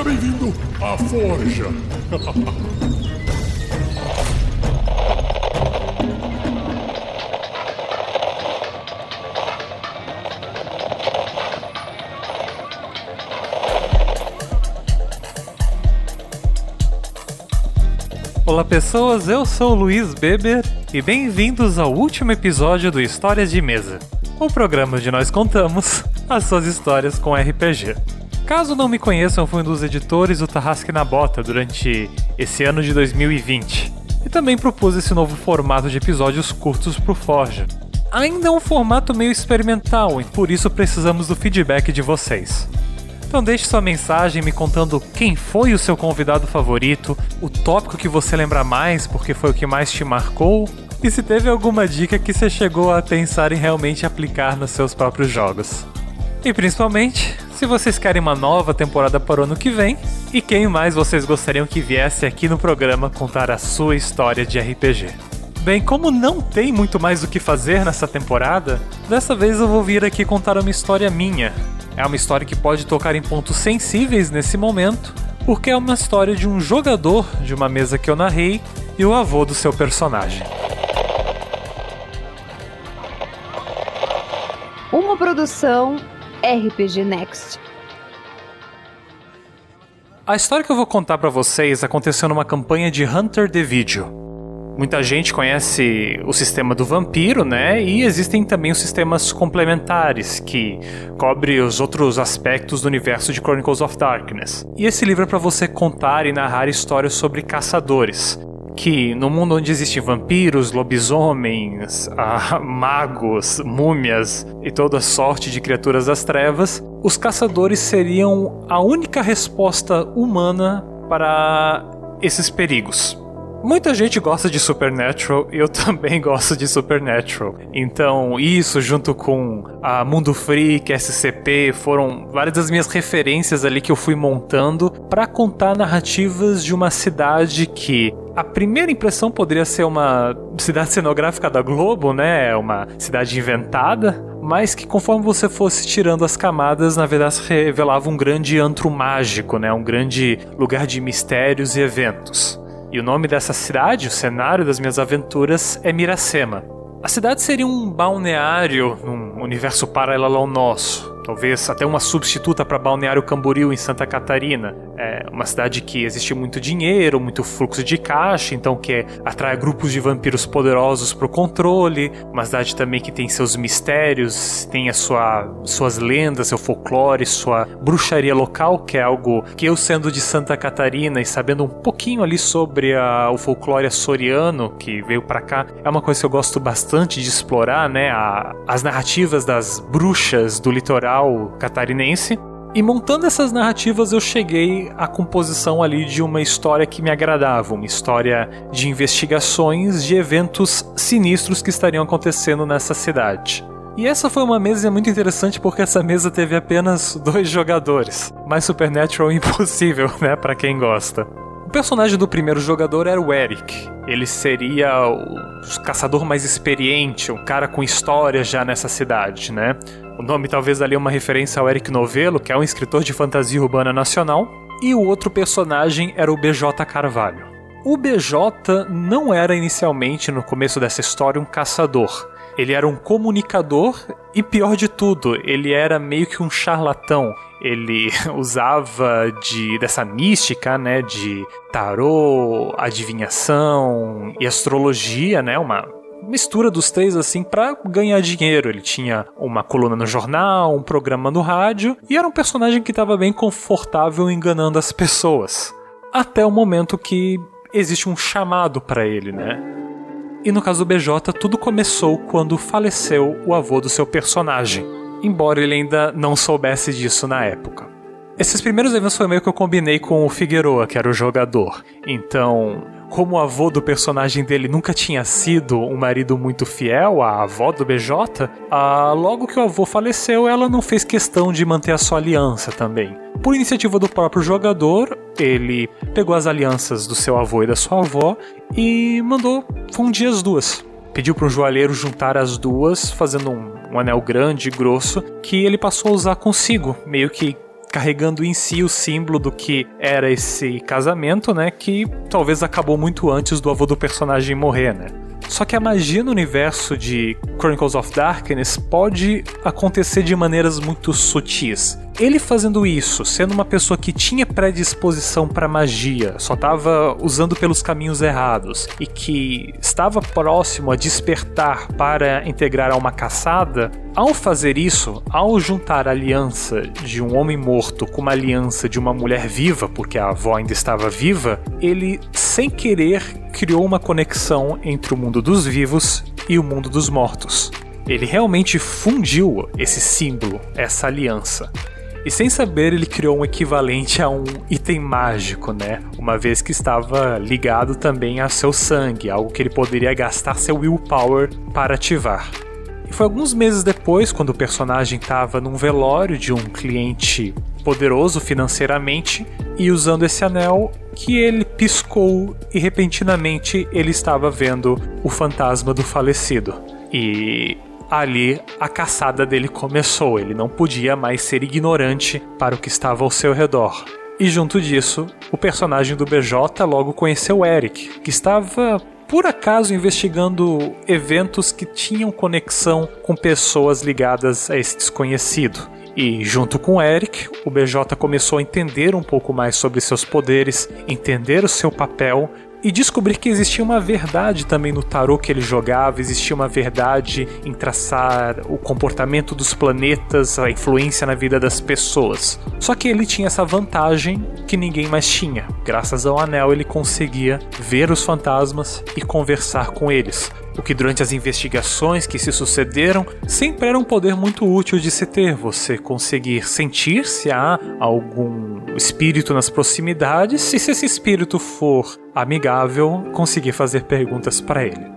Seja bem-vindo à Forja. Olá pessoas, eu sou o Luiz Beber e bem-vindos ao último episódio do Histórias de Mesa, o programa onde nós contamos as suas histórias com RPG. Caso não me conheçam, fui um dos editores do Tarrasque na Bota durante esse ano de 2020 e também propus esse novo formato de episódios curtos pro Forja. Ainda é um formato meio experimental e por isso precisamos do feedback de vocês. Então deixe sua mensagem me contando quem foi o seu convidado favorito, o tópico que você lembra mais porque foi o que mais te marcou, e se teve alguma dica que você chegou a pensar em realmente aplicar nos seus próprios jogos. E principalmente, se vocês querem uma nova temporada para o ano que vem, e quem mais vocês gostariam que viesse aqui no programa contar a sua história de RPG. Bem, como não tem muito mais o que fazer nessa temporada, dessa vez eu vou vir aqui contar uma história minha, é uma história que pode tocar em pontos sensíveis nesse momento, porque é uma história de um jogador de uma mesa que eu narrei e o avô do seu personagem. Uma produção RPG Next. A história que eu vou contar para vocês aconteceu numa campanha de Hunter the Video. Muita gente conhece o sistema do vampiro, né? E existem também os sistemas complementares que cobre os outros aspectos do universo de Chronicles of Darkness. E esse livro é para você contar e narrar histórias sobre caçadores, que no mundo onde existem vampiros, lobisomens, ah, magos, múmias e toda sorte de criaturas das trevas, os caçadores seriam a única resposta humana para esses perigos. Muita gente gosta de Supernatural eu também gosto de Supernatural. Então, isso junto com a Mundo Freak, SCP, foram várias das minhas referências ali que eu fui montando para contar narrativas de uma cidade que a primeira impressão poderia ser uma cidade cenográfica da Globo, né? Uma cidade inventada, mas que conforme você fosse tirando as camadas, na verdade revelava um grande antro mágico, né? Um grande lugar de mistérios e eventos. E o nome dessa cidade, o cenário das minhas aventuras, é Miracema. A cidade seria um balneário num universo paralelo ao nosso, talvez até uma substituta para Balneário Camboriú em Santa Catarina. É uma cidade que existe muito dinheiro, muito fluxo de caixa, então que atrai grupos de vampiros poderosos para o controle. Uma cidade também que tem seus mistérios, tem a sua, suas lendas, seu folclore, sua bruxaria local, que é algo que eu sendo de Santa Catarina e sabendo um pouquinho ali sobre a, o folclore açoriano que veio para cá, é uma coisa que eu gosto bastante de explorar, né? A, as narrativas das bruxas do litoral catarinense. E montando essas narrativas, eu cheguei à composição ali de uma história que me agradava, uma história de investigações de eventos sinistros que estariam acontecendo nessa cidade. E essa foi uma mesa muito interessante porque essa mesa teve apenas dois jogadores. Mais Supernatural impossível, né, para quem gosta. O personagem do primeiro jogador era o Eric. Ele seria o caçador mais experiente, um cara com história já nessa cidade, né? O nome talvez ali é uma referência ao Eric Novello, que é um escritor de fantasia urbana nacional. E o outro personagem era o BJ Carvalho. O BJ não era inicialmente, no começo dessa história, um caçador. Ele era um comunicador e, pior de tudo, ele era meio que um charlatão. Ele usava de dessa mística, né, de tarô, adivinhação e astrologia, né, uma mistura dos três assim para ganhar dinheiro. Ele tinha uma coluna no jornal, um programa no rádio e era um personagem que estava bem confortável enganando as pessoas. Até o momento que existe um chamado para ele, né? E no caso do BJ, tudo começou quando faleceu o avô do seu personagem, embora ele ainda não soubesse disso na época. Esses primeiros eventos foi meio que eu combinei com o Figueroa, que era o jogador. Então, como o avô do personagem dele nunca tinha sido um marido muito fiel à avó do BJ, ah, logo que o avô faleceu, ela não fez questão de manter a sua aliança também. Por iniciativa do próprio jogador, ele pegou as alianças do seu avô e da sua avó e mandou fundir as duas. Pediu para um joalheiro juntar as duas, fazendo um, um anel grande e grosso, que ele passou a usar consigo, meio que carregando em si o símbolo do que era esse casamento, né? Que talvez acabou muito antes do avô do personagem morrer, né? Só que a magia no universo de Chronicles of Darkness pode acontecer de maneiras muito sutis. Ele fazendo isso, sendo uma pessoa que tinha predisposição para magia, só estava usando pelos caminhos errados e que estava próximo a despertar para integrar a uma caçada, ao fazer isso, ao juntar a aliança de um homem morto com uma aliança de uma mulher viva, porque a avó ainda estava viva, ele, sem querer, criou uma conexão entre o mundo dos vivos e o mundo dos mortos. Ele realmente fundiu esse símbolo, essa aliança. E sem saber, ele criou um equivalente a um item mágico, né? Uma vez que estava ligado também a seu sangue, algo que ele poderia gastar seu willpower para ativar. E foi alguns meses depois, quando o personagem estava num velório de um cliente poderoso financeiramente e usando esse anel, que ele piscou e repentinamente ele estava vendo o fantasma do falecido. E ali a caçada dele começou. Ele não podia mais ser ignorante para o que estava ao seu redor. E junto disso, o personagem do BJ logo conheceu Eric, que estava por acaso investigando eventos que tinham conexão com pessoas ligadas a esse desconhecido. E junto com Eric, o BJ começou a entender um pouco mais sobre seus poderes, entender o seu papel e descobrir que existia uma verdade também no tarô que ele jogava, existia uma verdade em traçar o comportamento dos planetas, a influência na vida das pessoas. Só que ele tinha essa vantagem que ninguém mais tinha. Graças ao anel, ele conseguia ver os fantasmas e conversar com eles o que durante as investigações que se sucederam sempre era um poder muito útil de se ter, você conseguir sentir se há algum espírito nas proximidades e se esse espírito for amigável, conseguir fazer perguntas para ele.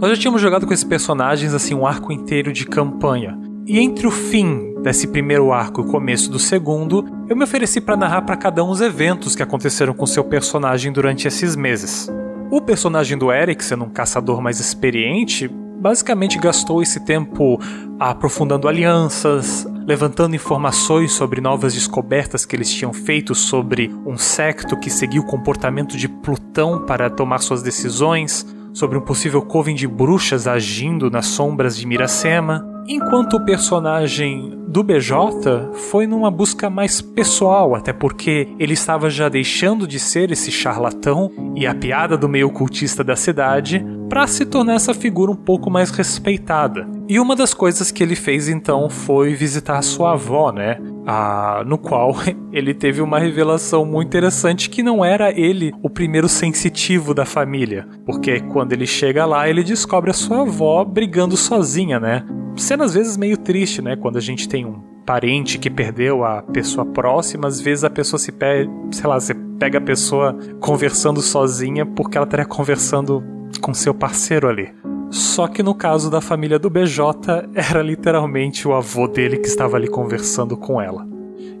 Nós já tínhamos jogado com esses personagens assim um arco inteiro de campanha. E entre o fim desse primeiro arco e o começo do segundo, eu me ofereci para narrar para cada um os eventos que aconteceram com seu personagem durante esses meses. O personagem do Eric, sendo um caçador mais experiente, basicamente gastou esse tempo aprofundando alianças, levantando informações sobre novas descobertas que eles tinham feito sobre um secto que seguia o comportamento de Plutão para tomar suas decisões, sobre um possível coven de bruxas agindo nas sombras de Miracema, enquanto o personagem do BJ foi numa busca mais pessoal, até porque ele estava já deixando de ser esse charlatão e a piada do meio cultista da cidade para se tornar essa figura um pouco mais respeitada. E uma das coisas que ele fez então foi visitar sua avó, né? Ah, no qual ele teve uma revelação muito interessante que não era ele o primeiro sensitivo da família, porque quando ele chega lá ele descobre a sua avó brigando sozinha, né? Cena às vezes meio triste, né? Quando a gente tem um parente que perdeu a pessoa próxima, às vezes a pessoa se pega, sei lá, você pega a pessoa conversando sozinha porque ela estaria conversando com seu parceiro ali. Só que no caso da família do BJ, era literalmente o avô dele que estava ali conversando com ela.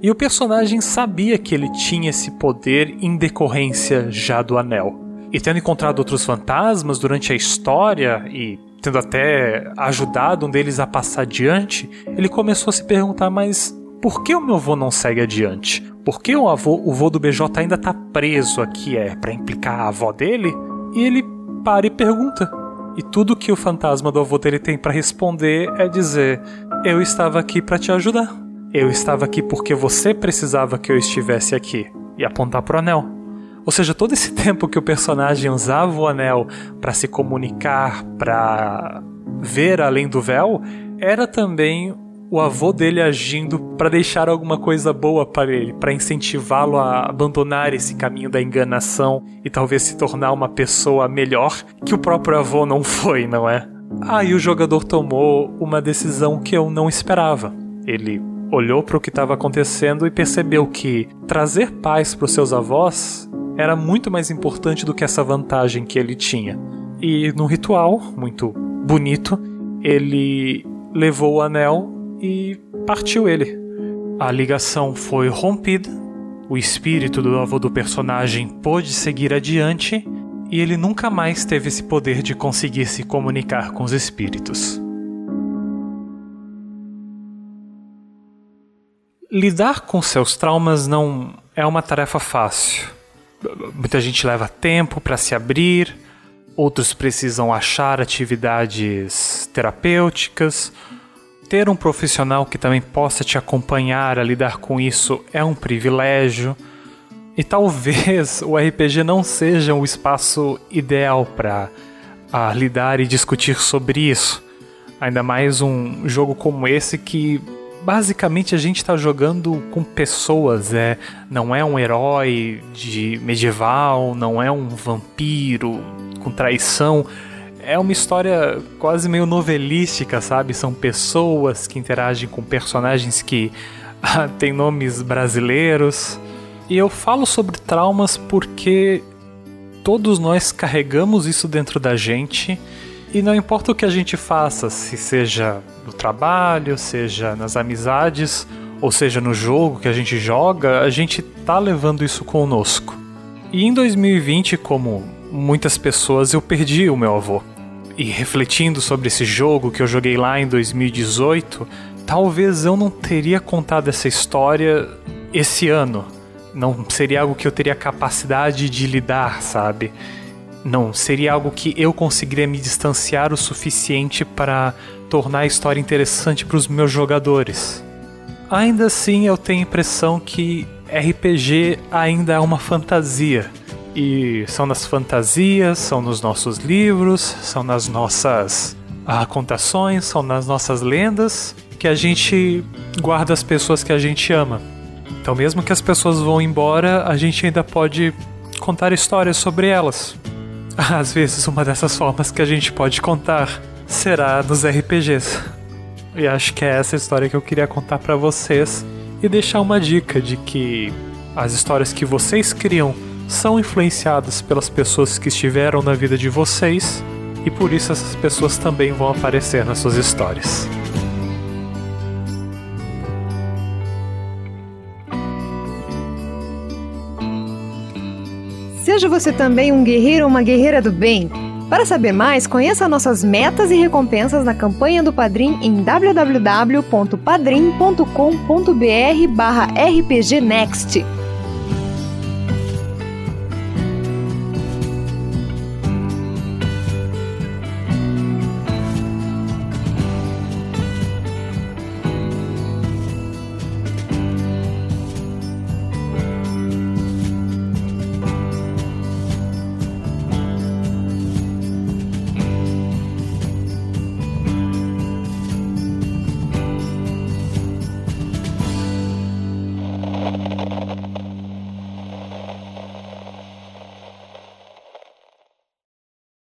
E o personagem sabia que ele tinha esse poder em decorrência já do anel. E tendo encontrado outros fantasmas durante a história e tendo até ajudado um deles a passar adiante, ele começou a se perguntar: mas por que o meu avô não segue adiante? Por que o avô, o avô do BJ ainda está preso aqui? É para implicar a avó dele? E ele para e pergunta. E tudo que o fantasma do avô dele tem para responder é dizer: Eu estava aqui para te ajudar. Eu estava aqui porque você precisava que eu estivesse aqui. E apontar pro anel. Ou seja, todo esse tempo que o personagem usava o anel para se comunicar, para ver além do véu, era também o avô dele agindo para deixar alguma coisa boa para ele, para incentivá-lo a abandonar esse caminho da enganação e talvez se tornar uma pessoa melhor que o próprio avô não foi, não é? Aí o jogador tomou uma decisão que eu não esperava. Ele olhou para o que estava acontecendo e percebeu que trazer paz para os seus avós era muito mais importante do que essa vantagem que ele tinha. E no ritual, muito bonito, ele levou o anel e partiu ele. A ligação foi rompida, o espírito do avô do personagem pôde seguir adiante e ele nunca mais teve esse poder de conseguir se comunicar com os espíritos. Lidar com seus traumas não é uma tarefa fácil. Muita gente leva tempo para se abrir, outros precisam achar atividades terapêuticas. Ter um profissional que também possa te acompanhar a lidar com isso é um privilégio. E talvez o RPG não seja o espaço ideal para lidar e discutir sobre isso. Ainda mais um jogo como esse que basicamente a gente está jogando com pessoas, é, não é um herói de medieval, não é um vampiro com traição. É uma história quase meio novelística, sabe? São pessoas que interagem com personagens que ah, têm nomes brasileiros. E eu falo sobre traumas porque todos nós carregamos isso dentro da gente e não importa o que a gente faça, se seja no trabalho, seja nas amizades, ou seja no jogo que a gente joga, a gente tá levando isso conosco. E em 2020, como muitas pessoas, eu perdi o meu avô. E refletindo sobre esse jogo que eu joguei lá em 2018, talvez eu não teria contado essa história esse ano. Não seria algo que eu teria capacidade de lidar, sabe? Não, seria algo que eu conseguiria me distanciar o suficiente para tornar a história interessante para os meus jogadores. Ainda assim, eu tenho a impressão que RPG ainda é uma fantasia. E são nas fantasias, são nos nossos livros, são nas nossas ah, contações, são nas nossas lendas que a gente guarda as pessoas que a gente ama. Então, mesmo que as pessoas vão embora, a gente ainda pode contar histórias sobre elas. Às vezes, uma dessas formas que a gente pode contar será nos RPGs. E acho que é essa história que eu queria contar para vocês e deixar uma dica de que as histórias que vocês criam são influenciadas pelas pessoas que estiveram na vida de vocês e por isso essas pessoas também vão aparecer nas suas histórias. Seja você também um guerreiro ou uma guerreira do bem. Para saber mais, conheça nossas metas e recompensas na campanha do Padrim em www.padrim.com.br/rpgnext.